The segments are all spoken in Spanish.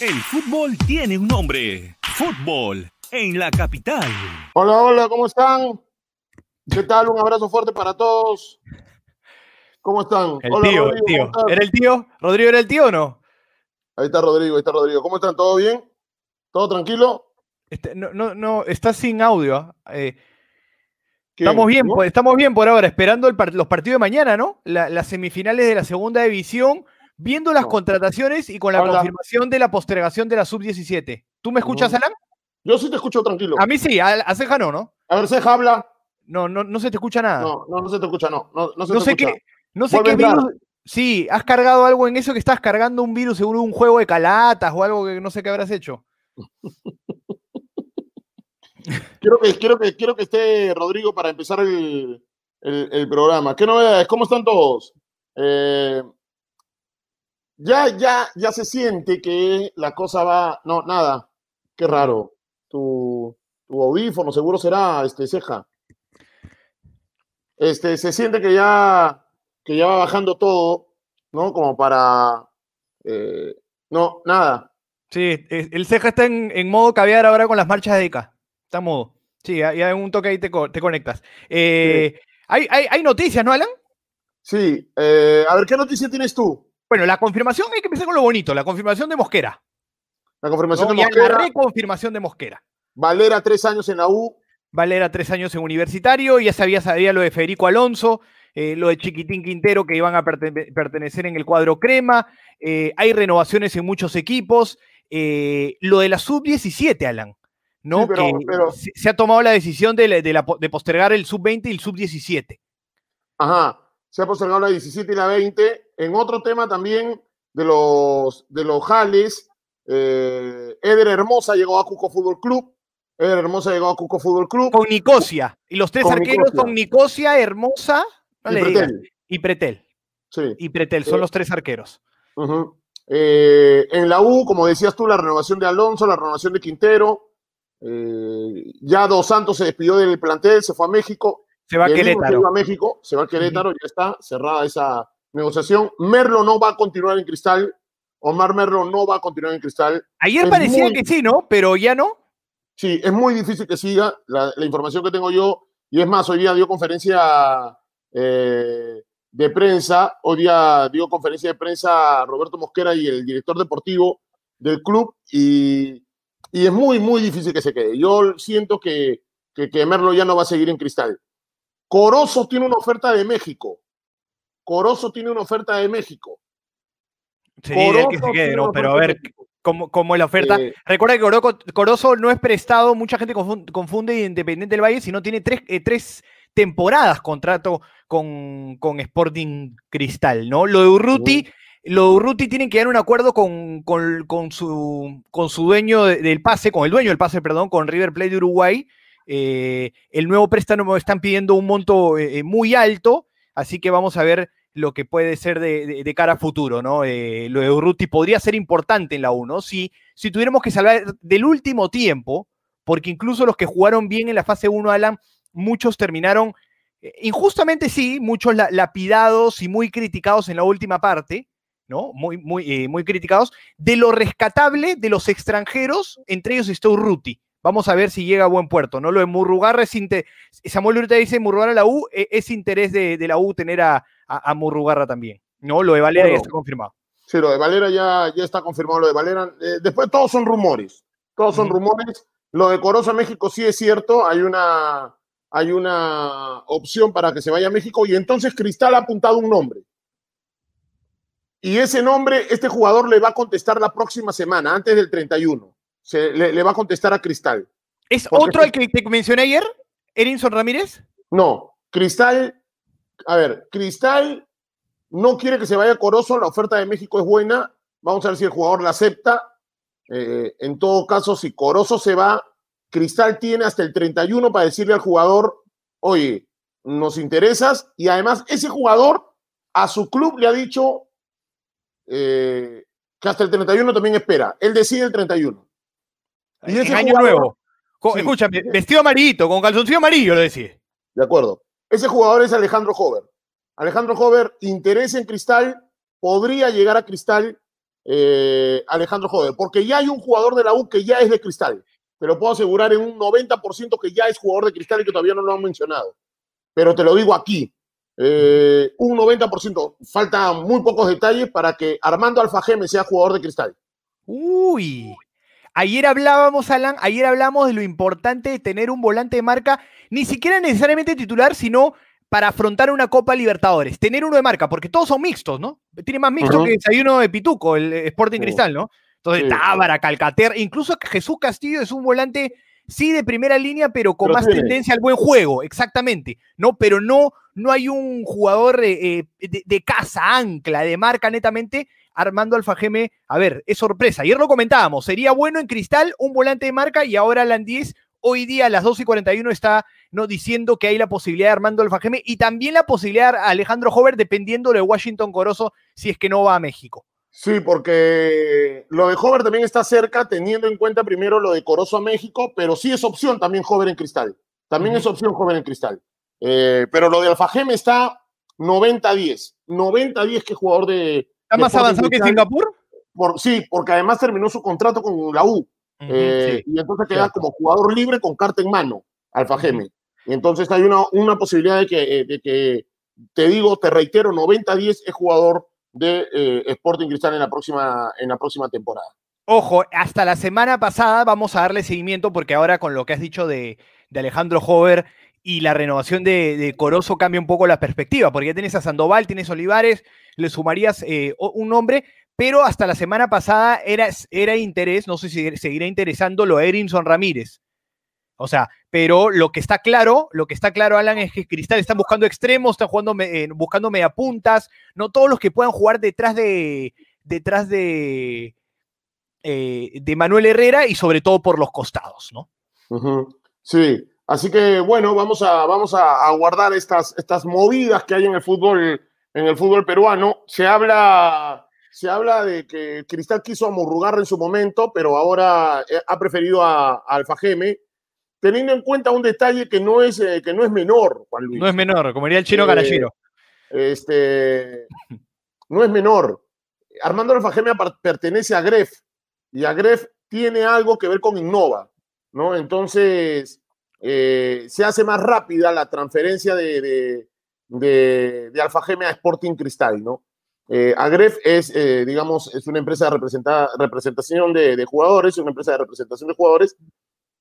El fútbol tiene un nombre. Fútbol en la capital. Hola, hola, ¿cómo están? ¿Qué tal? Un abrazo fuerte para todos. ¿Cómo están? El Hola, tío, Rodrigo, el. ¿Era el tío? ¿Rodrigo era el tío o no? Ahí está Rodrigo, ahí está Rodrigo. ¿Cómo están? ¿Todo bien? ¿Todo tranquilo? Este, no, no, no, está sin audio. ¿ah? Eh, estamos bien, ¿No? estamos bien por ahora, esperando el par- los partidos de mañana, ¿no? La- las semifinales de la segunda división, viendo las No. contrataciones y con la Hola. confirmación de la postergación de la sub-17. ¿Tú me escuchas, Ujú. Alan? Yo sí te escucho tranquilo. A mí sí, a, a Ceja no, ¿no? A ver, Ceja habla. No, no, no se te escucha nada. No, no, no se te escucha, no. No, no se no te sé escucha. qué, no sé qué virus. Sí, has cargado algo en eso que estás cargando un virus seguro un juego de calatas o algo que no sé qué habrás hecho. Quiero que, quiero, que, quiero que esté Rodrigo para empezar el, el- el programa. ¿Qué novedades? ¿Cómo están todos? Eh, ya, ya, ya se siente que la cosa va. No, nada. Qué raro. Tu, tu audífono seguro será este ceja. Este, se siente que ya, que ya va bajando todo, ¿no? Como para. eh, no, nada. Sí, eh, el ceja está en, en modo caviar ahora con las marchas de ECA. Está en modo. Sí, ya, en un toque ahí te, te conectas. Eh, hay, hay- hay noticias, ¿no, Alan? Sí. eh, a ver, ¿qué noticia tienes tú? Bueno, la confirmación, hay que empezar con lo bonito, la confirmación de Mosquera. La confirmación ¿no? de Ya la Mosquera. reconfirmación de Mosquera. Valera, tres años en la U. Valera tres años en universitario, ya sabía, sabía lo de Federico Alonso, eh, lo de Chiquitín Quintero que iban a perte- pertenecer en el cuadro crema, eh, hay renovaciones en muchos equipos, eh, lo de la sub-17, Alan, ¿no? Sí, pero- que pero- se, se ha tomado la decisión de, la- de la de postergar el sub-20 y el sub-17. Ajá. Se ha postergado la 17 y la 20. En otro tema también de los, de los jales, eh, Eder Hermosa llegó a Cuco Fútbol Club. Eder Hermosa llegó a Cuco Fútbol Club. Con Nicosia, y los tres Con arqueros Nicosia. son Nicosia, Hermosa no y le digas, Pretel. y Pretel. Sí. Y Pretel, son Eh, los tres arqueros. Eh, en la U, como decías tú, la renovación de Alonso, la renovación de Quintero. Ya Dos Santos se despidió del plantel, se fue a México. Se va a se Querétaro. iba a México, se va a Querétaro, ya está cerrada esa negociación. Merlo no va a continuar en Cristal. Omar Merlo no va a continuar en Cristal. Ayer es parecía muy- que sí, ¿no? Pero ya no. Sí, es muy difícil que siga la, la información que tengo yo. Y es más, hoy día dio conferencia eh, de prensa. Hoy día dio conferencia de prensa Roberto Mosquera y el director deportivo del club. Y, y es muy, muy difícil que se quede. Yo siento que, que, que Merlo ya no va a seguir en Cristal. Corozo tiene una oferta de México. Corozo tiene una oferta de México. Sería el que Corozo se quede, Pero a ver cómo es la oferta. Eh, Recuerda que Coro- Corozo no es prestado, mucha gente confun- confunde Independiente del Valle, sino tiene tres, eh, tres temporadas contrato con, con Sporting Cristal, ¿no? Lo de Urruti, lo de Urruti tienen que dar un acuerdo con, con- con su, con su dueño de- del pase, con el dueño del pase, perdón, con River Plate de Uruguay. Eh, el nuevo préstamo están pidiendo un monto eh, eh, muy alto, así que vamos a ver lo que puede ser de, cara a futuro, ¿no? Lo de Urruti podría ser importante en la 1, si, si tuviéramos que salvar del último tiempo, porque incluso los que jugaron bien en la fase 1, Alan, muchos terminaron, injustamente sí, muchos la- lapidados y muy criticados en la última parte, ¿no? Muy, muy, muy criticados. De lo rescatable de los extranjeros, entre ellos está Urruti. Vamos a ver si llega a buen puerto, ¿no? Lo de Murrugarra es inte- Samuel ahorita dice Murrugarra a la U, eh, es interés de, de la U tener a, a, a Murrugarra también, ¿no? Lo de Valera ya está confirmado. Sí, lo de Valera ya, ya está confirmado, lo de Valera. Eh, después todos son rumores, todos son rumores. Lo de Corozo a México sí es cierto, hay una, hay una opción para que se vaya a México y entonces Cristal ha apuntado un nombre. Y ese nombre, este jugador le va a contestar la próxima semana, antes del 31. Se, le, le va a contestar a Cristal. ¿Es otro el que te mencioné ayer? ¿Erinson Ramírez? No, Cristal, a ver, Cristal no quiere que se vaya Corozo, la oferta de México es buena, vamos a ver si el jugador la acepta. Eh, en todo caso, si Corozo se va, Cristal tiene hasta el 31 para decirle al jugador, oye, nos interesas, y además ese jugador a su club le ha dicho eh, que hasta el 31 también espera, él decide el 31. Y En ese año jugador- nuevo. Sí. Escúchame, vestido amarillito, con calzoncillo amarillo, lo decís. De acuerdo. Ese jugador es Alejandro Hover. Alejandro Hover interesa en Cristal, podría llegar a Cristal eh, Alejandro Joder, porque ya hay un jugador de la U que ya es de cristal. Te lo puedo asegurar en un 90% que ya es jugador de cristal y que todavía no lo han mencionado. Pero te lo digo aquí, eh, un 90%. Faltan muy pocos detalles para que Armando Alfajeme sea jugador de cristal. Uy. Ayer hablábamos, Alan, ayer hablamos de lo importante de tener un volante de marca, ni siquiera necesariamente titular, sino para afrontar una Copa Libertadores. Tener uno de marca, porque todos son mixtos, ¿no? Tiene más mixto que que uno de Pituco, el Sporting Cristal, ¿no? Entonces, Tábara, Calcater, incluso Jesús Castillo es un volante, sí, de primera línea, pero con más tendencia al buen juego, exactamente, ¿no? Pero no, no hay un jugador eh, de, de, casa, ancla, de marca netamente, Armando Alfajeme, a ver, es sorpresa. Ayer lo comentábamos, sería bueno en Cristal un volante de marca y ahora Alan 10, hoy día a las 2 y 41 está ¿no? diciendo que hay la posibilidad de Armando Alfajeme y también la posibilidad de Alejandro Hover dependiendo de Washington Corozo si es que no va a México. Sí, porque lo de Hover también está cerca, teniendo en cuenta primero lo de Corozo a México, pero sí es opción también Hover en cristal. También es opción Hover en cristal. Eh, pero lo de Alfajeme está 90-10. 90-10 que jugador de. ¿Está más avanzado que Singapur? Por, sí, porque además terminó su contrato con la U. Eh, y entonces queda como jugador libre con carta en mano, Alfajeme. Y entonces hay una, una posibilidad de que, eh, de que, te digo, te reitero, 90-10 es jugador de eh, Sporting Cristal en la, próxima, en la próxima temporada. Ojo, hasta la semana pasada vamos a darle seguimiento porque ahora con lo que has dicho de, de Alejandro Hover y la renovación de, de, Corozo cambia un poco la perspectiva, porque ya tienes a Sandoval, tienes a Olivares, le sumarías eh, un nombre, pero hasta la semana pasada era, era interés, no sé si seguirá interesando lo Erinson Ramírez. O sea, pero lo que está claro, lo que está claro, Alan, es que Cristal está buscando extremos, está jugando, eh, buscando mediapuntas, no todos los que puedan jugar detrás de, detrás de, eh, de Manuel Herrera y sobre todo por los costados, ¿no? Sí, así que bueno, vamos a, vamos a, guardar estas, estas movidas que hay en el fútbol, en el fútbol peruano. Se habla, se habla de que Cristal quiso amurrugar en su momento, pero ahora eh, ha preferido a, a Alfajeme teniendo en cuenta un detalle que no es, eh, que no es menor, Juan Luis. No es menor, como diría el chino eh, Este, no es menor. Armando Alfajeme pertenece a Gref y a Gref tiene algo que ver con Innova, ¿no? Entonces, eh, se hace más rápida la transferencia de, de, de, de Alfajeme a Sporting Cristal, ¿no? Eh, Agref es, digamos, es una empresa de representación de, de, jugadores, una empresa de representación de jugadores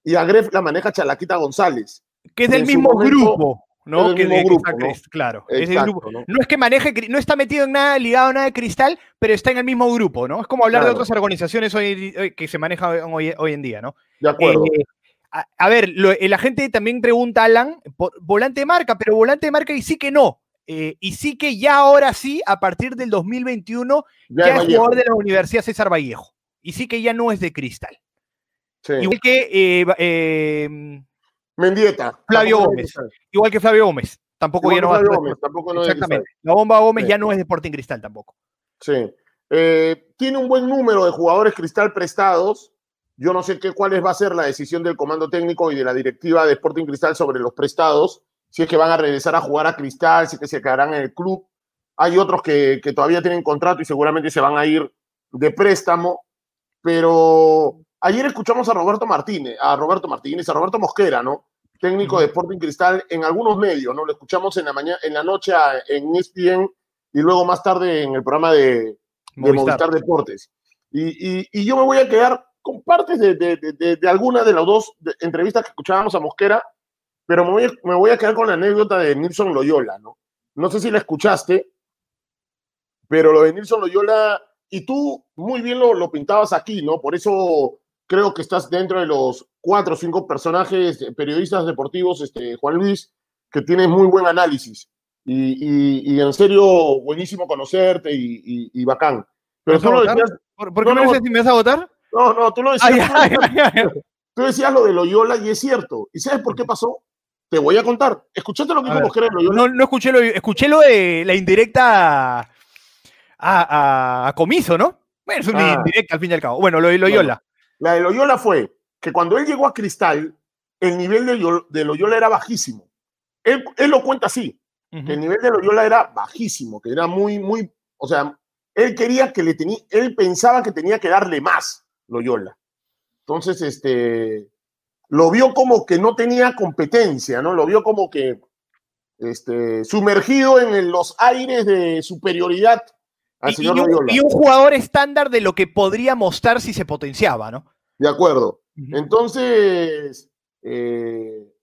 y Agref la maneja Chalaquita González. Que es del mismo grupo. ¿no? Que mismo grupo, ¿no? claro. es grupo. ¿no? ¿no? es que maneje, no está metido en nada, ligado a nada de cristal, pero está en el mismo grupo, ¿no? Es como hablar de otras organizaciones hoy, que se manejan hoy, hoy, en día, ¿no? De acuerdo. Eh, a, a, ver, lo, la gente también pregunta, Alan, por, volante de marca, pero volante de marca y sí que no. Eh, y sí que ya ahora sí, a partir del 2021, ya, ya es jugador de la Universidad César Vallejo. Y sí que ya no es de cristal. Igual que eh, eh, Mendieta. Flavio Gómez. Igual que Flavio Gómez. Tampoco ya no Flavio Gómez, tampoco no Exactamente. La bomba Gómez sí. ya no es de Sporting Cristal tampoco. Sí. Eh, tiene un buen número de jugadores Cristal prestados. Yo no sé qué, cuál va a ser la decisión del comando técnico y de la directiva de Sporting Cristal sobre los prestados. Si es que van a regresar a jugar a Cristal, si es que se quedarán en el club. Hay otros que, que todavía tienen contrato y seguramente se van a ir de préstamo. Pero Ayer escuchamos a Roberto Martínez, a Roberto Martínez, a Roberto Mosquera, ¿no? Técnico de Sporting Cristal en algunos medios, ¿no? Lo escuchamos en la mañana, en la noche en ESPN y luego más tarde en el programa de, de Movistar. Movistar, Deportes. Y, y, y, yo me voy a quedar con partes de, de, de, de algunas de las dos entrevistas que escuchábamos a Mosquera, pero me voy, a, me voy a quedar con la anécdota de Nilson Loyola, ¿no? No sé si la escuchaste, pero lo de Nilson Loyola, y tú muy bien lo, lo pintabas aquí, ¿no? Por eso creo que estás dentro de los cuatro o cinco personajes, eh, periodistas deportivos, este, Juan Luis, que tienes muy buen análisis. Y, y, y en serio, buenísimo conocerte y, y bacán. Pero decías, ¿Por, por qué no, me dices si me vas a votar? No, no, tú lo decías. Ay, tú, ay, ay, tú, decías lo de Loyola y es cierto. ¿Y sabes por qué pasó? Te voy a contar. ¿Escuchaste lo que dijo Mosquera de Loyola? No, no escuché lo, escuché lo de la indirecta a, a, a Comiso, ¿no? Bueno, es una ah. indirecta al fin y al cabo. Bueno, lo de Loyola. Bueno. La de Loyola fue que cuando él llegó a Cristal, el nivel de, de Loyola era bajísimo. Él, él, lo cuenta así, uh -huh. que el nivel de Loyola era bajísimo, que era muy, muy, o sea, él quería que le tenía, él pensaba que tenía que darle más, Loyola. Entonces, este, lo vio como que no tenía competencia, ¿no? Lo vio como que este, sumergido en los aires de superioridad al Y, señor y un, Loyola. y un jugador estándar de lo que podría mostrar si se potenciaba, ¿no? De acuerdo. Entonces, eh,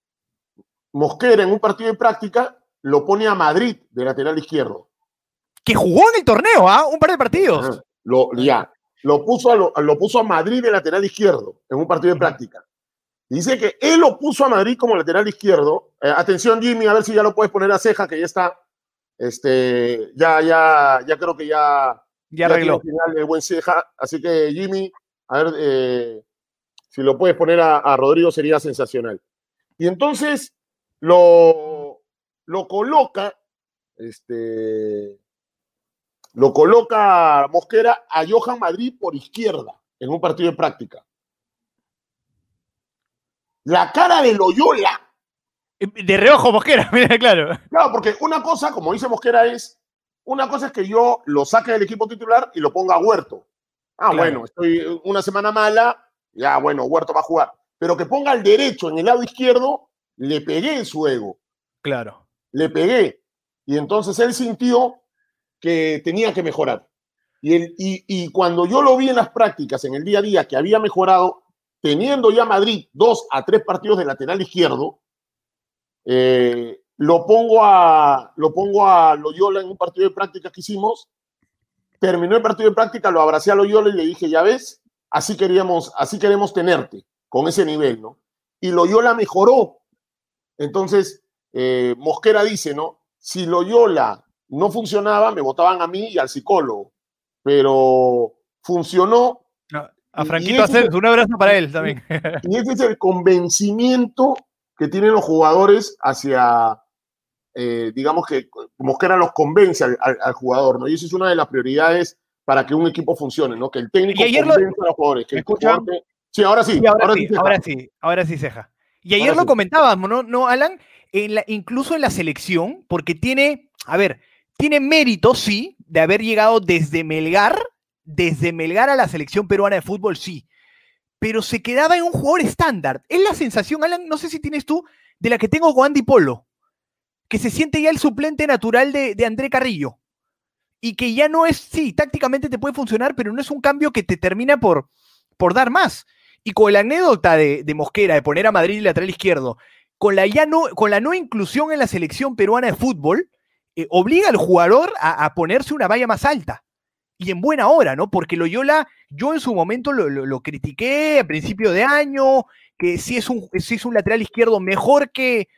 Mosquera en un partido de práctica lo pone a Madrid de lateral izquierdo. Que jugó en el torneo, ¿ah? Un par de partidos. Lo, ya, lo puso, a lo, lo puso a Madrid de lateral izquierdo en un partido de práctica. Dice que él lo puso a Madrid como lateral izquierdo. Eh, atención, Jimmy, a ver si ya lo puedes poner a ceja, que ya está. Este, ya, ya, ya creo que ya, Ya tiene arregló. final el buen ceja. Así que, Jimmy, a ver eh, si lo puedes poner a, a Rodrigo, sería sensacional. Y entonces lo, lo coloca, este, lo coloca Mosquera a Johan Madrid por izquierda en un partido de práctica. La cara de Loyola De reojo, Mosquera, mira, claro. Claro, porque una cosa, como dice Mosquera, es, una cosa es que yo lo saque del equipo titular y lo ponga a Huerto. Ah, Claro. bueno, estoy una semana mala, ya bueno, Huerto va a jugar. Pero que ponga al derecho en el lado izquierdo, le pegué en su ego, Claro. le pegué. Y entonces él sintió que tenía que mejorar. Y, y, y cuando yo lo vi en las prácticas, en el día a día, que había mejorado, teniendo ya Madrid dos a tres partidos de lateral izquierdo, eh, lo, pongo a, lo pongo a Loyola en un partido de práctica que hicimos. Terminó el partido de práctica, lo abracé a Loyola y le dije, ya ves, así queríamos, así queremos tenerte, con ese nivel, ¿no? Y Loyola mejoró. Entonces, eh, Mosquera dice, ¿no? Si Loyola no funcionaba, me votaban a mí y al psicólogo. Pero funcionó A Franquito Asensio, un abrazo para él también. y ese es el convencimiento que tienen los jugadores hacia, eh, digamos que Mosquera los convence al, al- al jugador, ¿no? Y eso es una de las prioridades para que un equipo funcione, ¿no? Que el técnico Y ayer lo- a los jugadores. Que ¿Me el jugador Sí, ahora sí. Sí, ahora, ahora sí, sí, ahora sí, ahora sí, Ceja. Y ayer Ahora lo sí. comentábamos, ¿no, no Alan? En la- incluso en la selección, porque tiene, a ver, tiene mérito, sí, de haber llegado desde Melgar, desde Melgar a la selección peruana de fútbol, sí, pero se quedaba en un jugador estándar. Es la sensación, Alan, no sé si tienes tú, de la que tengo con Andy Polo, que se siente ya el suplente natural de, de André Carrillo. Y que ya no es, sí, tácticamente te puede funcionar, pero no es un cambio que te termina por, por dar más. Y con la anécdota de, de Mosquera de poner a Madrid lateral izquierdo, con la, ya no, con la no inclusión en la selección peruana de fútbol, eh, obliga al jugador a, ponerse una valla más alta. Y en buena hora, ¿no? Porque Loyola, yo en su momento lo, lo- critiqué a principio de año, que sí es un, sí es un lateral izquierdo mejor que,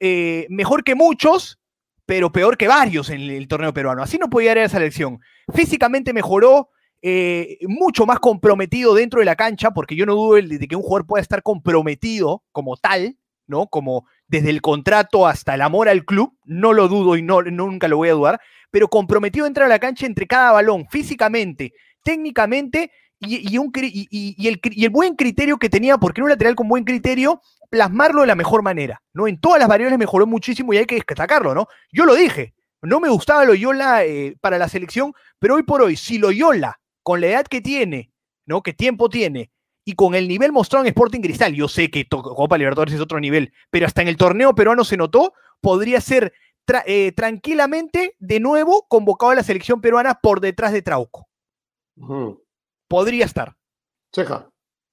eh, mejor que muchos, pero peor que varios en el torneo peruano. Así no podía ir a la selección. Físicamente mejoró, eh, mucho más comprometido dentro de la cancha, porque yo no dudo de que un jugador pueda estar comprometido como tal, ¿no? Como desde el contrato hasta el amor al club, no lo dudo y no, nunca lo voy a dudar, pero comprometido dentro de la cancha entre cada balón, físicamente, técnicamente y, y y- el, y el buen criterio que tenía, porque era un lateral con buen criterio, plasmarlo de la mejor manera, ¿no? En todas las variables mejoró muchísimo y hay que destacarlo, ¿no? Yo lo dije, no me gustaba Loyola eh, para la selección, pero hoy por hoy, si Loyola, con la edad que tiene, ¿no? ¿Qué tiempo tiene? Y con el nivel mostrado en Sporting Cristal, yo sé que Copa Libertadores es otro nivel, pero hasta en el torneo peruano se notó, podría ser tra- eh, tranquilamente de nuevo convocado a la selección peruana por detrás de Trauco. Podría estar. Ceja.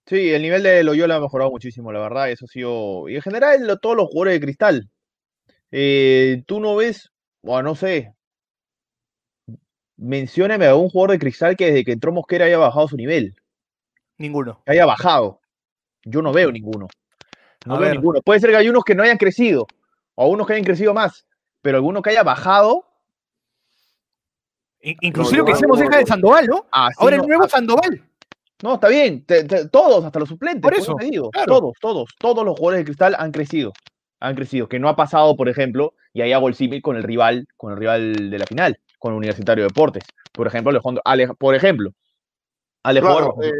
Sí, el nivel de Loyola ha mejorado muchísimo, la verdad. Eso ha sido. Y en general, lo- todos los jugadores de cristal. Eh, tú no ves, o no sé. Mencióname a un jugador de cristal que desde que entró Mosquera haya bajado su nivel. Ninguno. Que haya bajado. Yo no veo ninguno. No A veo ver. ninguno. Puede ser que hay unos que no hayan crecido. O unos que hayan crecido más. Pero alguno que haya bajado. In- Inclusive lo que no, deja de. Sandoval, ¿no? así Ahora no- el nuevo ah, Sandoval. No, está bien. te- te- todos, hasta los suplentes. Por por eso, te digo. claro. Todos, todos, todos los jugadores de cristal han crecido. Han crecido. Que no ha pasado, por ejemplo, y ahí hago el símil con el rival, con el rival de la final, con el Universitario de Deportes. Por ejemplo, Alejandro, Ale- por ejemplo, Alejandro, Claro, bajó- eh,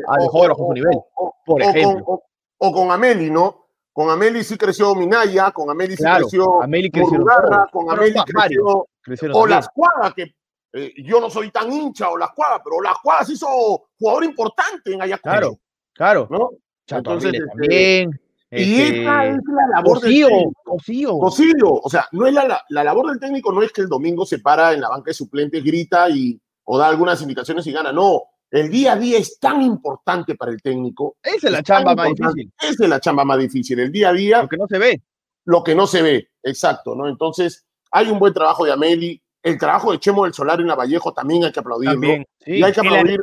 o- o- nivel. o- por o con- ejemplo. o- o con Ameli, ¿no? Con Ameli sí creció Minaya, con Ameli sí Claro, creció Ameli todos. con Ameli creció Crecieron también. Olascuaga, que eh, yo no soy tan hincha o las cuadras, pero las cuadras hizo jugador importante en Ayacucho. Claro, claro. ¿no? Chato Entonces, este, también. Y este, esa es la labor del técnico. Cosío. Cosío, o sea, no es la, la, la labor del técnico no es que el domingo se para en la banca de suplentes, grita y o da algunas indicaciones y gana. No, el día a día es tan importante para el técnico. Esa es la es chamba más difícil, Esa es la chamba más difícil. El día a día, porque no se ve. lo que no se ve, exacto, ¿no? Entonces, hay un buen trabajo de Ameli. El trabajo de Chemo del Solar en Vallejo también hay que aplaudirlo. También. Sí. Y hay que ha- aplaudir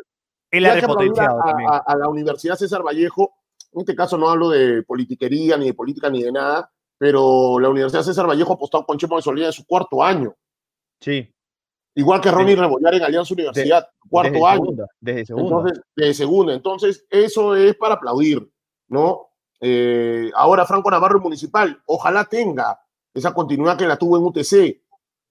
y ha hay que aplaudir a, también. a- a la Universidad César Vallejo. En este caso no hablo de politiquería, ni de política, ni de nada, pero la Universidad César Vallejo apostó con Chemo de Solía en su cuarto año. Sí. Igual que Ronnie Rebollar en Alianza Universidad, cuarto desde año. Segunda, desde segunda. Entonces, de segunda. Entonces, eso es para aplaudir, ¿no? Eh, ahora Franco Navarro Municipal, ojalá tenga esa continuidad que la tuvo en UTC.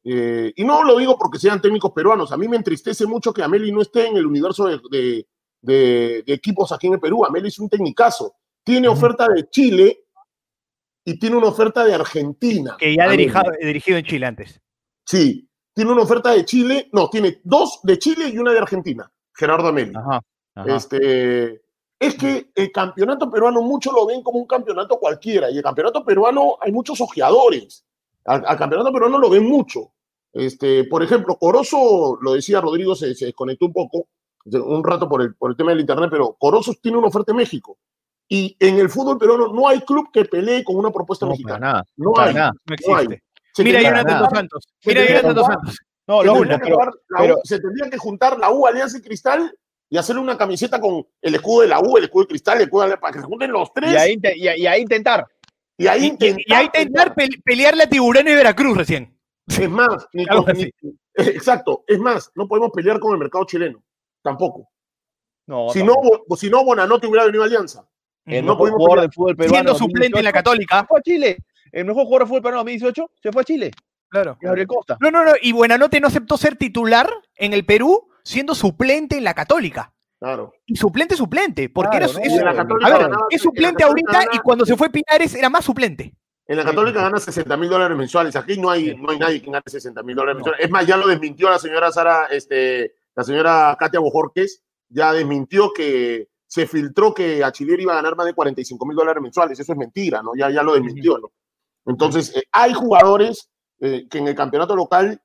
Eh, y no lo digo porque sean técnicos peruanos, a mí me entristece mucho que Ameli no esté en el universo de, de- de- de equipos aquí en el Perú. Ameli es un tecnicazo. Tiene oferta de Chile y tiene una oferta de Argentina. que ya ha dirigido en Chile antes. Sí, tiene una oferta de Chile, no, tiene dos de Chile y una de Argentina, Gerardo Ameli. Ajá. ajá. Este, es que el campeonato peruano muchos lo ven como un campeonato cualquiera y el campeonato peruano hay muchos ojeadores. Al, al campeonato peruano lo ven mucho. Este, por ejemplo, Corozo, lo decía Rodrigo, se, se desconectó un poco, un rato por el, por el tema del internet, pero Corozo tiene una oferta en México. Y en el fútbol peruano no hay club que pelee con una propuesta no, para mexicana. nada. No para hay. nada. No No hay. Mira, Jonathan Dos Santos. Mira, Jonathan Dos Santos. No, tendría que pero, se tendría que juntar la U Alianza y Cristal y hacerle una camiseta con el escudo de la U, el escudo de Cristal, el escudo de para que se junten los tres y, ahí, inte- y, ahí- y ahí intentar. y ahí Y, y- intentar. y ahí intentar pe- pelearle a Tiburones de Veracruz recién. Es más, ni con- ni- exacto, es más, no podemos pelear con el mercado chileno, tampoco. No, si, no, tampoco. Si no, Bonanote hubiera venido a Alianza. el no pudimos jugador pelear. del fútbol peruano. Siendo suplente en la 2018, Católica. Chile. El mejor jugador del fútbol peruano 2018 se fue a Chile. Claro. Gabriel Costa. No, no, no. Y Buenanote no aceptó ser titular en el Perú siendo suplente en la Católica. Claro. Y suplente, suplente. Porque Claro, era, ¿no? es- la A Católica a ver, ganaba- es la suplente ahorita y cuando se fue Pinares era más suplente. En la Católica gana 60 mil dólares mensuales. Aquí no hay, no hay nadie que gane 60 mil dólares No. mensuales. Es más, ya lo desmintió la señora Sara, este, la señora Katia Bojorques, ya desmintió que se filtró que Achileri iba a ganar más de 45 mil dólares mensuales. Eso es mentira, ¿no? Ya, ya lo desmintió, ¿no? Entonces, eh, hay jugadores eh, que en el campeonato local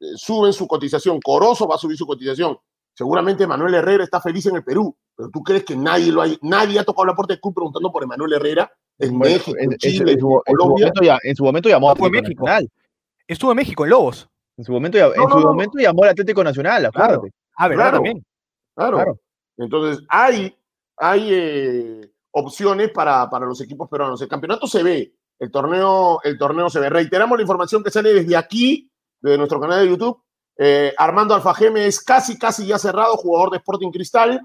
eh, suben su cotización. Corozo va a subir su cotización. Seguramente Manuel Herrera está feliz en el Perú, pero tú crees que nadie lo hay, nadie ha tocado la puerta del club preguntando por Emanuel Herrera en Bueno, México, en, Chile, en su, en su Colombia. momento ya- en su momento llamó a México. Nacional. Estuvo en México, en Lobos. En su momento, ya- en No, su no, no. momento llamó al Atlético Nacional, Claro. acuérdate. Ah, ¿verdad? Claro. También. Claro. Claro. Entonces, hay, hay eh, opciones para, para los equipos peruanos. El campeonato se ve, el torneo, el torneo se ve. Reiteramos la información que sale desde aquí, de nuestro canal de YouTube. Eh, Armando Alfajeme es casi, casi ya cerrado, jugador de Sporting Cristal.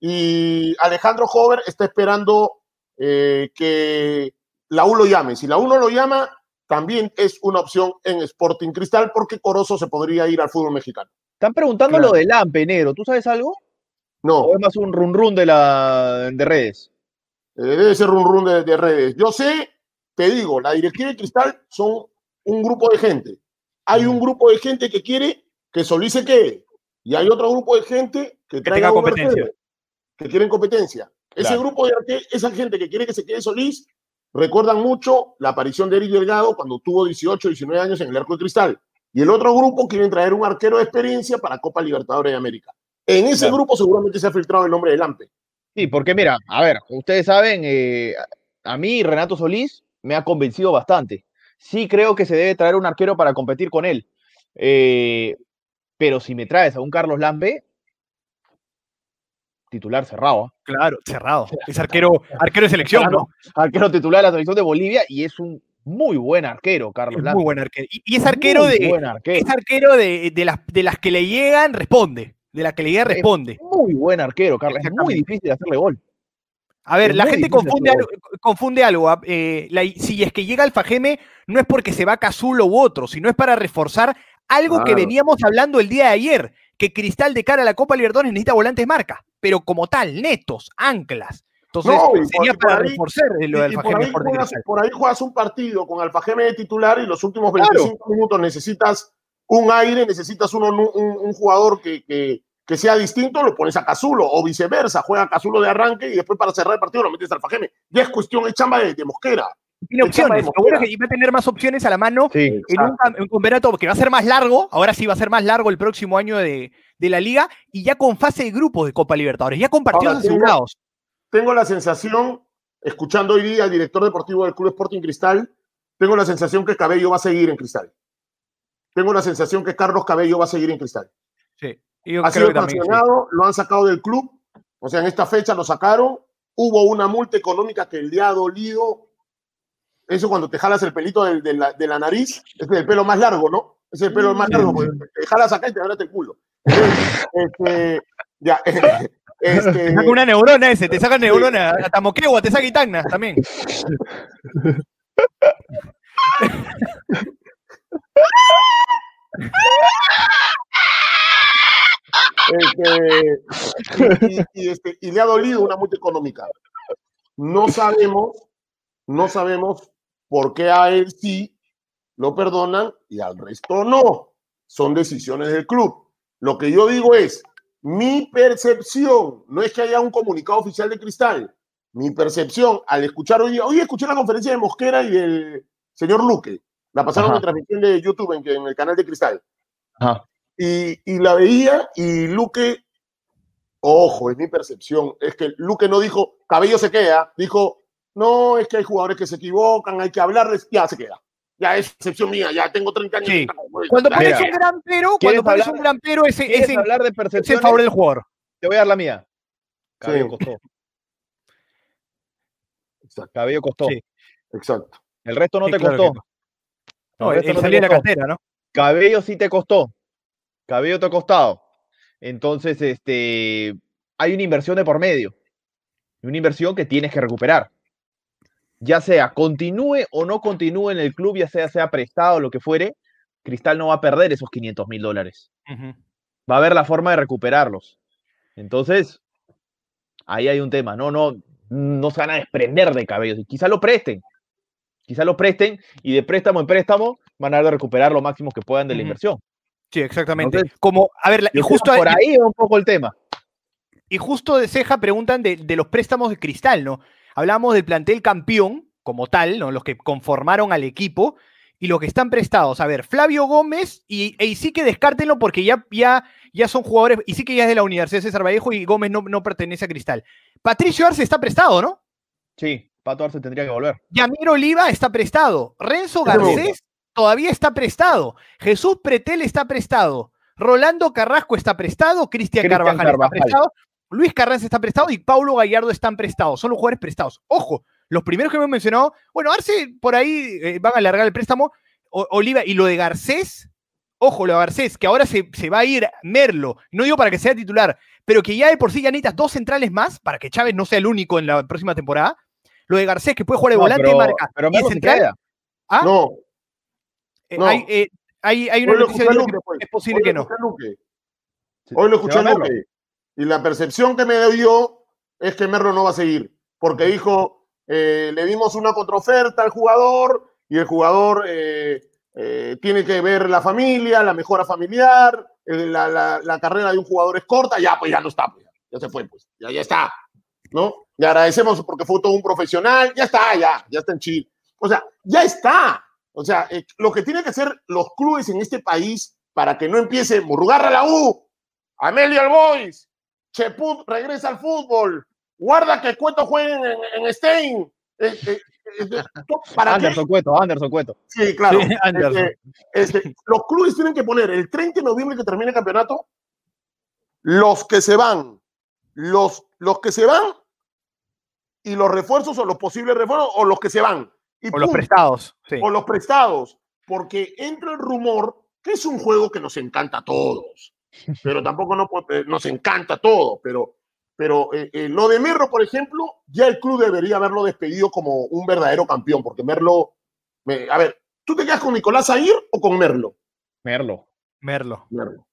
Y Alejandro Hover está esperando eh, que la U lo llame. Si la U no lo llama, también es una opción en Sporting Cristal porque Corozo se podría ir al fútbol mexicano. Están preguntando Claro. lo del Lampe, negro. ¿Tú sabes algo? No. ¿O es más un run run de, la, de redes? Eh, debe ser un run de, de redes. Yo sé, te digo, la directiva de Cristal son un grupo de gente. Hay un grupo de gente que quiere que Solís se quede. Y hay otro grupo de gente que, traiga tenga competencia. que quieren competencia. Ese grupo de esa gente que quiere que se quede Solís, recuerdan mucho la aparición de Eric Delgado cuando tuvo 18, 19 años en el arco de Cristal. Y el otro grupo quieren traer un arquero de experiencia para Copa Libertadores de América. En ese Claro. grupo seguramente se ha filtrado el nombre de Lampe. Sí, porque mira, a ver, ustedes saben, eh, a mí Renato Solís me ha convencido bastante. Sí creo que se debe traer un arquero para competir con él. Eh, pero si me traes a un Carlos Lampe, titular cerrado. ¿ah? Claro, cerrado. Es arquero, arquero de selección, ¿no? Arquero titular de la selección de Bolivia y es un muy buen arquero, Carlos Es Lampe. muy buen arquero. Y, y es arquero Muy de. buen arquero. Es arquero de, de las, de las que le llegan, responde. De las que le llegan, Es responde. Muy buen arquero, Carlos. Es muy difícil hacerle gol. A ver, la gente confunde algo, confunde algo. ah, eh, la- si es que llega Alfajeme, no es porque se va Cazulo u otro, sino es para reforzar algo que veníamos hablando el día de ayer, que Cristal de cara a la Copa Libertadores necesita volantes marca, pero como tal, netos, anclas. Entonces, No, por- sería por para ahí- reforzar lo de por, Alfajeme Cristal. por ahí juegas un partido con Alfajeme de titular y los últimos Claro. 25 minutos necesitas un aire, necesitas uno, un, un jugador que, que, que, sea distinto, lo pones a Cazulo, o viceversa, juega Cazulo de arranque y después para cerrar el partido lo metes al Fajeme. Ya es cuestión, es chamba de, de Mosquera. Tiene opciones. Lo bueno es que va a tener más opciones a la mano Sí, en un, un campeonato que va a ser más largo. Ahora sí va a ser más largo el próximo año de, de la liga y ya con fase de grupos de Copa Libertadores, ya con partidos Ahora, tengo- asegurados. Tengo la sensación, escuchando hoy día al director deportivo del Club Sporting Cristal, tengo la sensación que Cabello va a seguir en Cristal. Tengo la sensación que Carlos Cabello va a seguir en Cristal. Sí. Yo ha creo sido sí. sancionado, lo han sacado del club, o sea, en esta fecha lo sacaron, hubo una multa económica que le ha dolido, eso cuando te jalas el pelito de, la, de la nariz, es el pelo más largo, ¿no? Es el pelo más largo, porque te jalas acá y te abras el culo. Entonces, este, ya, este, Te saca una neurona ese, te saca neurona, hasta Moquegua, te saca Itagna también. este, y, y- y, este, y le ha dolido una multa económica. No sabemos, no sabemos por qué a él sí lo perdonan y al resto no. Son decisiones del club. Lo que yo digo es, mi percepción, no es que haya un comunicado oficial de Cristal, mi percepción al escuchar hoy, día- hoy escuché la conferencia de Mosquera y del señor Luque, la pasaron Ajá. en transmisión de YouTube en, en el canal de Cristal Ajá. Y, y la veía y Luque, ojo, es mi percepción, es que Luque no dijo, cabello se queda, dijo, no, es que hay jugadores que se equivocan, hay que hablarles, ya se queda. Ya es percepción mía, ya tengo 30 años. Sí. Pues, Cuando pones un gran pero, ¿quieres cuando pones un gran pero, ese, ¿Quieres ese, hablar de percepciones? favor del jugador. Te voy a dar la mía. Cabello Sí. costó. Exacto, Cabello costó. Sí. exacto. El resto no Sí, te claro costó. que no. El No, resto no salía de la costó. cantera, ¿no? Cabello sí te costó. Cabello te ha costado. Entonces, este, hay una inversión de por medio. Y Una inversión que tienes que recuperar. Ya sea continúe o no continúe en el club, ya sea sea prestado o lo que fuere, Cristal no va a perder esos 500 mil dólares. Va a haber la forma de recuperarlos. Entonces, ahí hay un tema. No, no, no se van a desprender de cabello. Quizá lo presten. Quizá lo presten y de préstamo en préstamo van a recuperar lo máximo que puedan de la inversión. Sí, exactamente. Entonces, Como, a ver, y justo, por ahí va un poco el tema. y justo de ceja preguntan de, de los préstamos de Cristal, ¿no? Hablamos del plantel campeón como tal, ¿no? Los que conformaron al equipo y los que están prestados. A ver, Flavio Gómez y, y sí que descártenlo porque ya, ya, ya son jugadores, y sí que ya es de la Universidad de César Vallejo y Gómez no, no pertenece a Cristal. Patricio Arce está prestado, ¿no? Sí, Pato Arce tendría que volver. Yamir Oliva está prestado. Renzo. Garcés todavía está prestado. Jesús Pretel está prestado. Rolando Carrasco está prestado. Cristian Carvajal, Carvajal. está prestado. Luis Carranza está prestado y Paulo Gallardo están prestados. Son los jugadores prestados. Ojo, los primeros que hemos mencionado, bueno, Arce por ahí eh, van a alargar el préstamo. O- Oliva y lo de Garcés, ojo, lo de Garcés, que ahora se, se va a ir Merlo. No digo para que sea titular, pero que ya de por sí ya necesitas dos centrales más para que Chávez no sea el único en la próxima temporada. Lo de Garcés, que puede jugar de No, volante pero, de marca pero y se central. queda. ¿Ah? No, Eh, no. hay, eh, hay, hay una noticia de que Luque, pues. es posible Hoy que lo no. escuché a Luque. Se- Hoy lo escuché a. Luque. Y la percepción que me dio es que Merlo no va a seguir. Porque dijo, eh, le dimos una contraoferta al jugador y el jugador eh, eh, tiene que ver la familia, la mejora familiar, eh, la, la- la carrera de un jugador es corta, ya pues ya no está, pues, ya, ya se fue, pues, ya, ya está, ¿no? Le agradecemos porque fue todo un profesional, ya está, ya, ya está en Chile. O sea, ya está. O sea, eh, lo que tienen que hacer los clubes en este país para que no empiece Murrugarra la U, Amelio al Boys, Cheput regresa al fútbol, guarda que Cueto juegue en, Stein. Eh, eh, eh, ¿Para qué? Anderson Cueto, Anderson Cueto. Sí, claro. Sí, Anderson. Este, este, los clubes tienen que poner el 30 de noviembre que termine el campeonato, los que se van, los, los que se van y los refuerzos o los posibles refuerzos o los que se van. Y O los prestados. Sí. o los prestados, porque entra el rumor que es un juego que nos encanta a todos, pero tampoco no, nos encanta todo, pero, pero eh, eh, lo de Merlo, por ejemplo, ya el club debería haberlo despedido como un verdadero campeón, porque Merlo, me- a ver, ¿tú te quedas con Nicolás Aguirre o con Merlo? Merlo. Merlo. Merlo.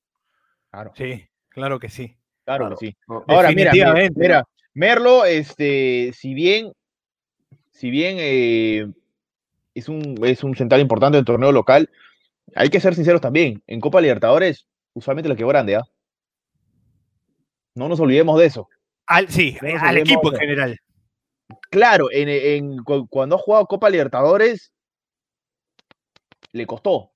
Claro, Sí, claro que sí. claro Claro. que sí. Ahora, mira, mira, Merlo, este, si bien, si bien eh, es, un, es un central importante del torneo local, hay que ser sinceros también. En Copa Libertadores, usualmente lo que grande, ¿ah? No nos olvidemos de eso. Al, sí, No al equipo en general. Claro, en, en- cu- cuando ha jugado Copa Libertadores, le costó.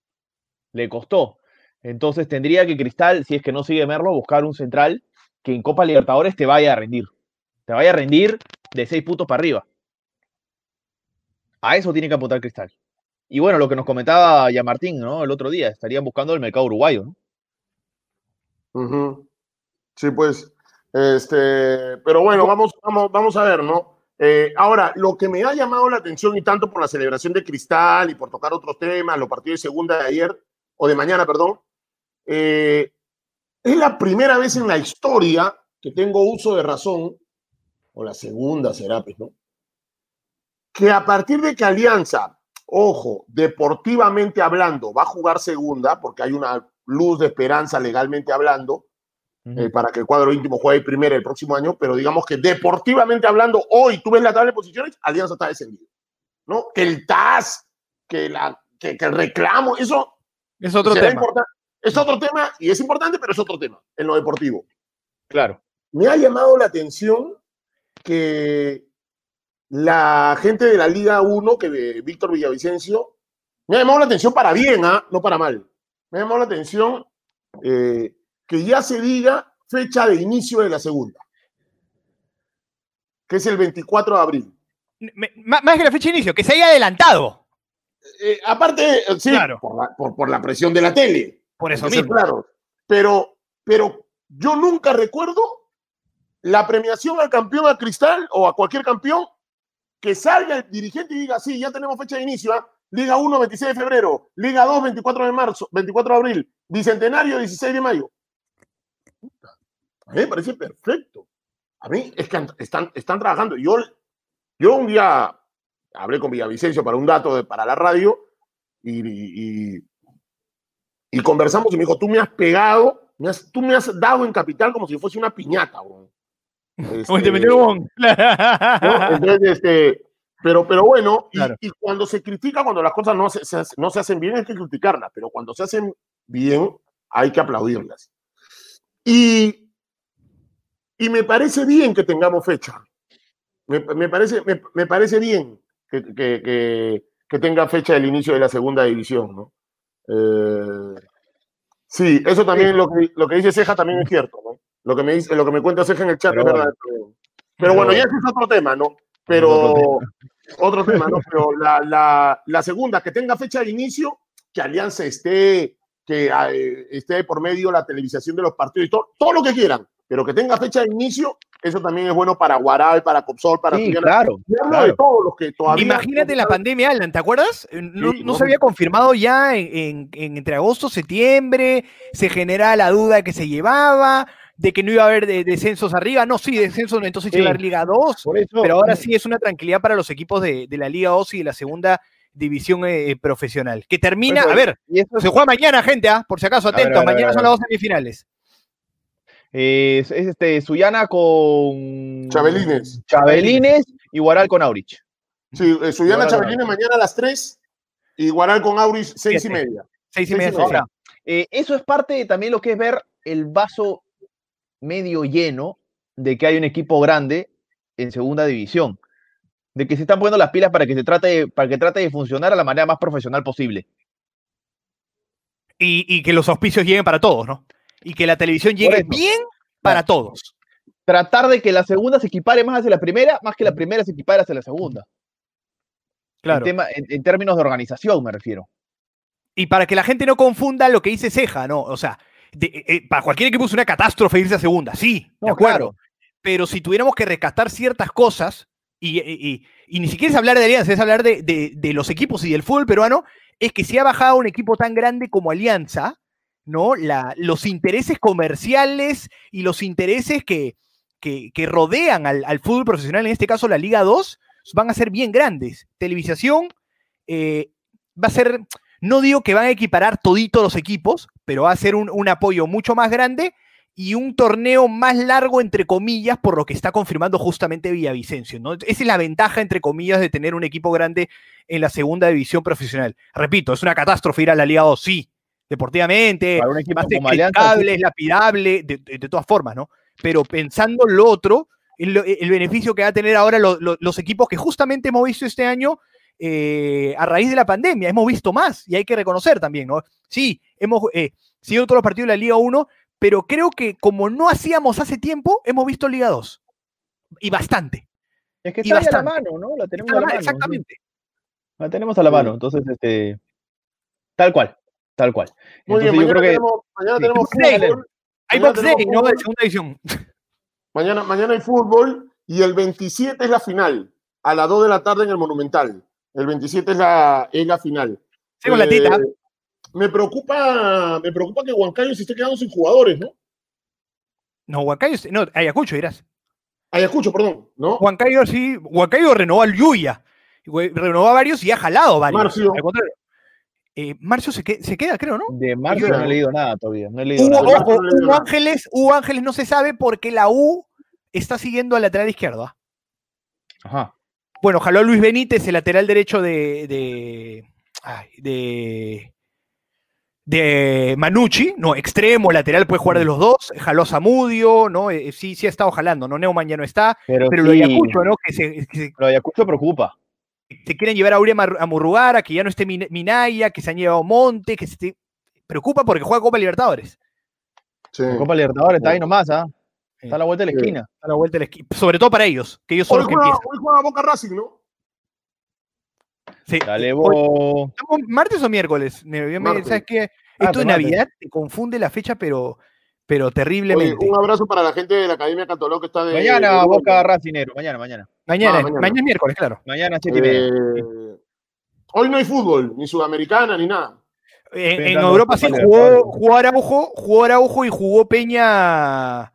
Le costó. Entonces tendría que Cristal, si es que no sigue Merlo, buscar un central que en Copa Libertadores te vaya a rendir. Te vaya a rendir de seis puntos para arriba. A eso tiene que apuntar Cristal. Y bueno, lo que nos comentaba ya Martín, ¿no? El otro día, estarían buscando el mercado uruguayo, ¿no? Sí, pues. Este, pero bueno, vamos, vamos, vamos a ver, ¿no? Eh, ahora, lo que me ha llamado la atención y tanto por la celebración de Cristal y por tocar otros temas, los partidos de segunda de ayer, o de mañana, perdón, eh, es la primera vez en la historia que tengo uso de razón, o la segunda será, pues, ¿no? Que a partir de que Alianza, ojo, deportivamente hablando, va a jugar segunda, porque hay una luz de esperanza legalmente hablando, eh, para que el cuadro íntimo juegue primero el próximo año, pero digamos que deportivamente hablando, hoy tú ves la tabla de posiciones, Alianza está descendido. ¿no? Que el TAS, que, la, que, que el reclamo, eso Es otro tema. Es otro tema y es importante, pero es otro tema en lo deportivo. Claro. Me ha llamado la atención que la gente de la Liga 1, que de Víctor Villavicencio, me ha llamado la atención para bien, ¿ah? no para mal. Me ha llamado la atención eh, que ya se diga fecha de inicio de la segunda, que es el 24 de abril. Me- Más que la fecha de inicio, que se haya adelantado. Eh, aparte, eh, sí, Claro. por, la, por- por la presión de la tele. Por eso Sí, mismo. claro. Pero, pero yo nunca recuerdo la premiación al campeón a Cristal o a cualquier campeón que salga el dirigente y diga, sí, ya tenemos fecha de inicio, ¿ah? Liga 1, 26 de febrero, Liga 2, 24 de marzo, 24 de abril, Bicentenario, 16 de mayo. A mí me parece perfecto. A mí es que están, trabajando. Yo, yo un día hablé con Villavicencio para un dato para la radio y, conversamos y me dijo, tú me has pegado, tú me has dado en capital como si fuese una piñata. weón". Te Este, metió un- ¿no? Entonces, este, pero, pero bueno, y, Claro. y cuando se critica, cuando las cosas no se, se- no se hacen bien, hay que criticarlas, pero cuando se hacen bien, hay que aplaudirlas. Y, y me parece bien que tengamos fecha. Me, me parece, me, me parece bien que, que- que- que tenga fecha el inicio de la segunda división, ¿no? Eh, sí, eso también lo que, lo que dice Ceja también es cierto. Lo que me dice, lo que me cuenta Ceja en el chat Pero es bueno. verdad. Pero, pero bueno, ya ese es otro tema, ¿no? Pero otro tema, ¿no? Pero la, la, la segunda, que tenga fecha de inicio, que Alianza esté, que eh, esté por medio la televisación de los partidos y todo, todo lo que quieran, pero que tenga fecha de inicio, eso también es bueno para Guaral, para Copsol, para Sí, claro. Claro. de todos los que todavía. Imagínate la pandemia, Alan, ¿te acuerdas? Eh, No, Sí, no no. se había confirmado ya en, en- en entre agosto, septiembre, se genera la duda de que se llevaba, de que no iba a haber de- descensos arriba. No, sí, descensos, entonces Sí. iba a haber Liga 2, Por eso, pero ahora sí es una tranquilidad para los equipos de, de la Liga 2 y de la segunda división eh, profesional. Que termina, Eso a ver, y eso se juega mañana, gente, ¿ah? por si acaso, atentos, ver, mañana ver, son las dos semifinales. es, es este Suyana con Chabelines. Chabelines y Guaral con Aurich. Sí, eh, Suyana Chabelines mañana a las 3 y Guaral con Auris 6 y media. Seis y media. sí, sí. Ahora, eh, eso es parte de también lo que es ver el vaso medio lleno de que hay un equipo grande en segunda división. De que se están poniendo las pilas para que se trate de, para que trate de funcionar a la manera más profesional posible. Y, y que los auspicios lleguen para todos, ¿no? Y que la televisión llegue bien para todos. Tratar de que la segunda se equipare más hacia la primera, más que la primera se equipare hacia la segunda. Claro. En, tema- en- en términos de organización, me refiero. Y para que la gente no confunda lo que dice Ceja, ¿no? O sea, de- eh, eh, para cualquier equipo es una catástrofe irse a segunda, sí, de acuerdo. claro. Pero si tuviéramos que rescatar ciertas cosas, y, y- y- y ni siquiera es hablar de Alianza, es hablar de, de- de los equipos y del fútbol peruano, es que si ha bajado un equipo tan grande como Alianza, ¿no? La, los intereses comerciales y los intereses que, que, que rodean al, al fútbol profesional, en este caso la Liga 2, van a ser bien grandes. Televisación eh, va a ser, no digo que van a equiparar todito los equipos, pero va a ser un, un apoyo mucho más grande y un torneo más largo, entre comillas, por lo que está confirmando justamente Villavicencio. ¿no? Esa es la ventaja, entre comillas, de tener un equipo grande en la segunda división profesional. Repito, es una catástrofe ir a la Liga 2, sí, deportivamente, Para un equipo más es lapidable, de, de- de todas formas, ¿no? Pero pensando lo otro, el, el beneficio que va a tener ahora lo- lo- los equipos que justamente hemos visto este año eh, a raíz de la pandemia, hemos visto más y hay que reconocer también, ¿no? Sí, hemos eh, sido todos los partidos de la Liga 1, pero creo que como no hacíamos hace tiempo, hemos visto Liga 2. Y bastante. Es que y está ahí a la mano, ¿no? La tenemos a la mano. sí. Exactamente. La tenemos a la mano. Entonces, este. Tal cual. Tal cual. Muy bien, yo mañana creo que. tenemos, mañana sí, tenemos fútbol. Hay Mañana Box Day, ¿no? De segunda división. Mañana, mañana hay fútbol y el 27 es la final, a las 2 de la tarde en el Monumental. El 27 es la, es la final. Sí, con la Eh, tita. Me preocupa, me preocupa que Huancayo se esté quedando sin jugadores, ¿no? No, Huancayo, no, Ayacucho dirás. Ayacucho, perdón, ¿no? Huancayo sí, Huancayo renovó al Yuya, renovó a varios y ha jalado varios. Marcio. Al contrario. Eh, Marcio se, que- se queda, creo, ¿no? De marzo Yo- no he leído nada todavía. No he leído Hugo, nada. Marcio ojo, Hugo. Ángeles, Hugo Ángeles no se sabe porque la U está siguiendo al lateral izquierdo. ¿ah? Ajá. Bueno, jaló a Luis Benítez, el lateral derecho de. de. ay, de, de Manucci, no, extremo, lateral, puede jugar de los dos. Jaló Zamudio, ¿no? Eh, sí, sí ha estado jalando, ¿no? Neumann ya no está. Pero, Pero lo Ayacucho, ¿no? Que se, que se- Lo de Ayacucho preocupa. se quieren llevar a Aurea Mar- a Murrugara, que ya no esté Min- Minaya, que se han llevado Monte, que se te- preocupa porque juega Copa Libertadores. Sí. Copa Libertadores está ahí nomás, ¿ah? Está a la vuelta de la Sí. esquina. A la vuelta del esqui- Sobre todo para ellos, que ellos son Hoy los que juega, empiezan. hoy juega Boca Racing, ¿no? Sí. Dale, vos. ¿estamos ¿Martes o miércoles? Martes. ¿Sabes qué? Ah, Esto de. Navidad te confunde la fecha, pero, pero Oye, terriblemente. un abrazo para la gente de la Academia Cantolao que está de. Mañana, de Boca. Racinero. Mañana, mañana. mañana, ah, es- mañana. mañana es miércoles, claro. Mañana, siete y media. Eh, hoy no hay fútbol, ni sudamericana, ni nada. En Europa sí jugó, jugó Araujo, jugó Araujo y jugó Peña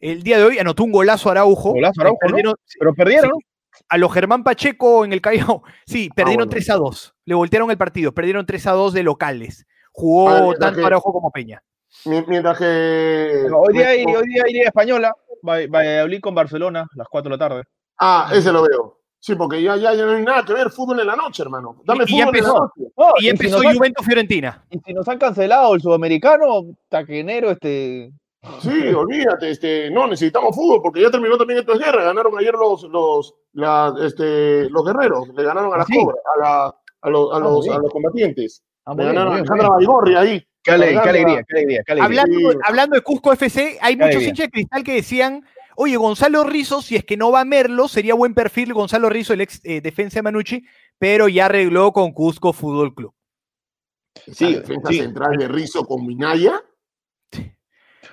el día de hoy, anotó un golazo Araujo. Golazo Araujo, Pero perdieron, sí, a los Germán Pacheco en el Callao. Sí, perdieron bueno. 3 a 2. Le voltearon el partido, perdieron 3 a 2 de locales. Jugó Ah, tanto que- Araujo como Peña. Mi- Mientras que. ¿no? Hoy día hay, hoy día hay Liga Española. Valladolid con Barcelona, a las 4 de la tarde. Ah, ese lo veo. Sí, porque ya, ya, ya no hay nada que ver fútbol en la noche, hermano. Dame Y- y ya fútbol en la noche. No, Y si empezó han- Juventus Fiorentina. y si nos han cancelado el sudamericano, taquenero, este. Sí, olvídate, este, no, necesitamos fútbol porque ya terminó también esto es guerra. Ganaron ayer los, los, la- este, los guerreros, le ganaron a las Sí. cobras, a, la- a los, a, Ah, los, a los combatientes. Ah, Le bien, ganaron a Alejandra. Baigorri ahí. Qué alegría, qué alegría, qué alegría, qué alegría. Hablando, Sí. hablando de Cusco FC, hay Qué muchos hinchas de cristal que decían, oye, Gonzalo Rizzo, si es que no va a Merlo, sería buen perfil Gonzalo Rizzo, el ex eh, defensa de Manucci, pero ya arregló con Cusco Fútbol Club. Sí, defensa sí. central de Rizo con Minaya.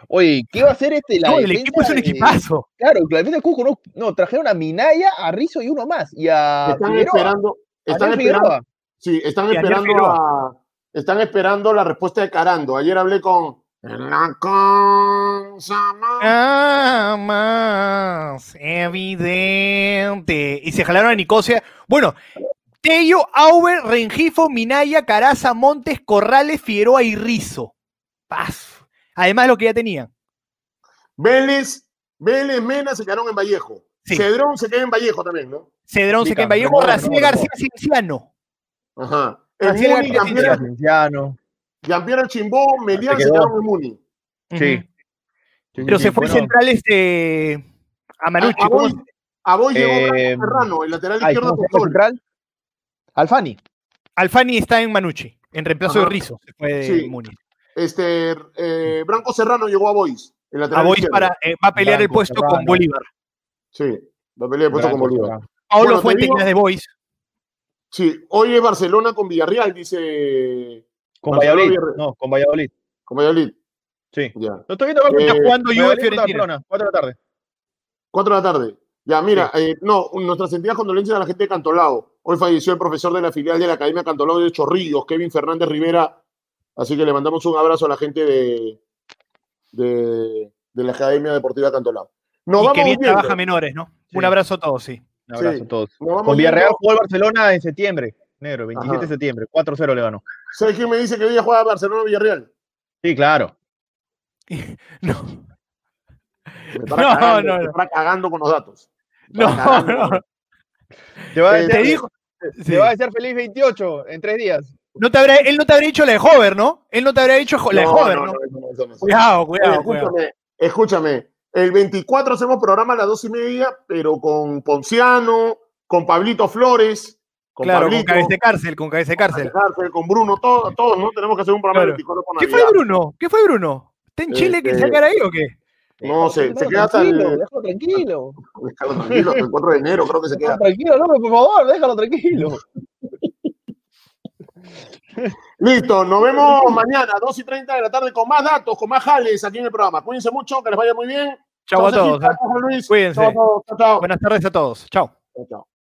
Oye, ¿qué va a hacer este? La No, el equipo es un de- equipazo. Claro, la defensa de Cusco no, no, trajeron a Minaya, a Rizzo y uno más. Y a Están Figueroa, esperando, están esperando, sí, están esperando a, están esperando la respuesta de Carando. Ayer hablé con la cosa más- Ah, más evidente. Y se jalaron a Nicosia. Bueno, Tello, Auber, Rengifo, Minaya, Caraza, Montes, Corrales, Figueroa y Rizzo. Paz. Además de lo que ya tenían. Vélez, Vélez, Mena se quedaron en Vallejo. Sí. Cedrón se queda en Vallejo también, ¿no? Cedrón se Sí, queda en Vallejo, no. García Cinciano. Ajá. El Muni, Cienciano. Jean-Pierre Chimbó, Melián Se se quedaron en Muni. Sí. Pero se fue Bueno, central este a Manucci. A, a ¿cómo Boy, a Boy llegó Eh, Branco Serrano, el lateral izquierdo ¿cómo de se central? Alfani. Alfani está en Manucci, en reemplazo Ajá. de Rizzo. Se fue de Sí. Muni. Este, eh, Branco Serrano llegó a Boys, el A lateral Boys para, eh, va a pelear el puesto con. Bolívar. Sí, va a pelear el puesto con Bolívar. Pablo Bueno, te Fuentes digo- ya es de Boys. Sí, hoy es Barcelona con Villarreal, dice Con Valladolid. Villarreal. No, con Valladolid. con Valladolid. Sí. Ya. Lo estoy viendo. Eh, Está jugando Juve Fiorentina. Barcelona, 4 de la tarde. Cuatro de la tarde. Ya, mira, eh, no, nuestras sentidas condolencias a la gente de Cantolao. Hoy falleció el profesor de la filial de la Academia Cantolao de Chorrillos, Kevin Fernández Rivera. Así que le mandamos un abrazo a la gente de, de, de la Academia Deportiva Cantolao. Nos y vamos que bien yendo. trabaja menores, ¿no? Sí. Un abrazo a todos, sí. Un abrazo Sí. a todos. Con Villarreal jugó el Barcelona en septiembre. Negro, 27 de septiembre. 4-0 le ganó. ¿Sabes quién me dice que hoy día juega Barcelona-Villarreal? Sí, claro. No. Me No, cagando, no, me no. para cagando con los datos. No, cagando. no. Te va a Eh, dijo. te sí. va a desear feliz 28 en tres días. No te habrá- él no te habría dicho la de Hover, ¿no? Él no te habría dicho la de Hover, ¿no? no, no, no. Cuidado, cuidado, Oye, cuidado. escúchame, escúchame. El 24 hacemos programa a las dos y media, pero con Ponciano, con Pablito Flores, con Claro, con Pablito, cabeza de cárcel, con cabeza de cárcel. Cárcel, con Bruno, todos, todos, ¿no? Tenemos que hacer un programa Claro. el 24 por ¿Qué fue. Bruno? ¿Qué fue Bruno? ¿Está en Chile que Este, se cara ahí o qué? No, se, se queda hasta el. tranquilo, déjalo tranquilo. Déjalo tranquilo, hasta el 4 de enero creo que se Déjalo queda. tranquilo, López, por favor, déjalo tranquilo. Listo, nos vemos mañana, 2 y 30 de la tarde, con más datos, con más jales aquí en el programa. Cuídense mucho, que les vaya muy bien. Chau a todos. Cejita, ¿eh? Luis. Cuídense. Chao a todos. Buenas tardes a todos. Chao, chao.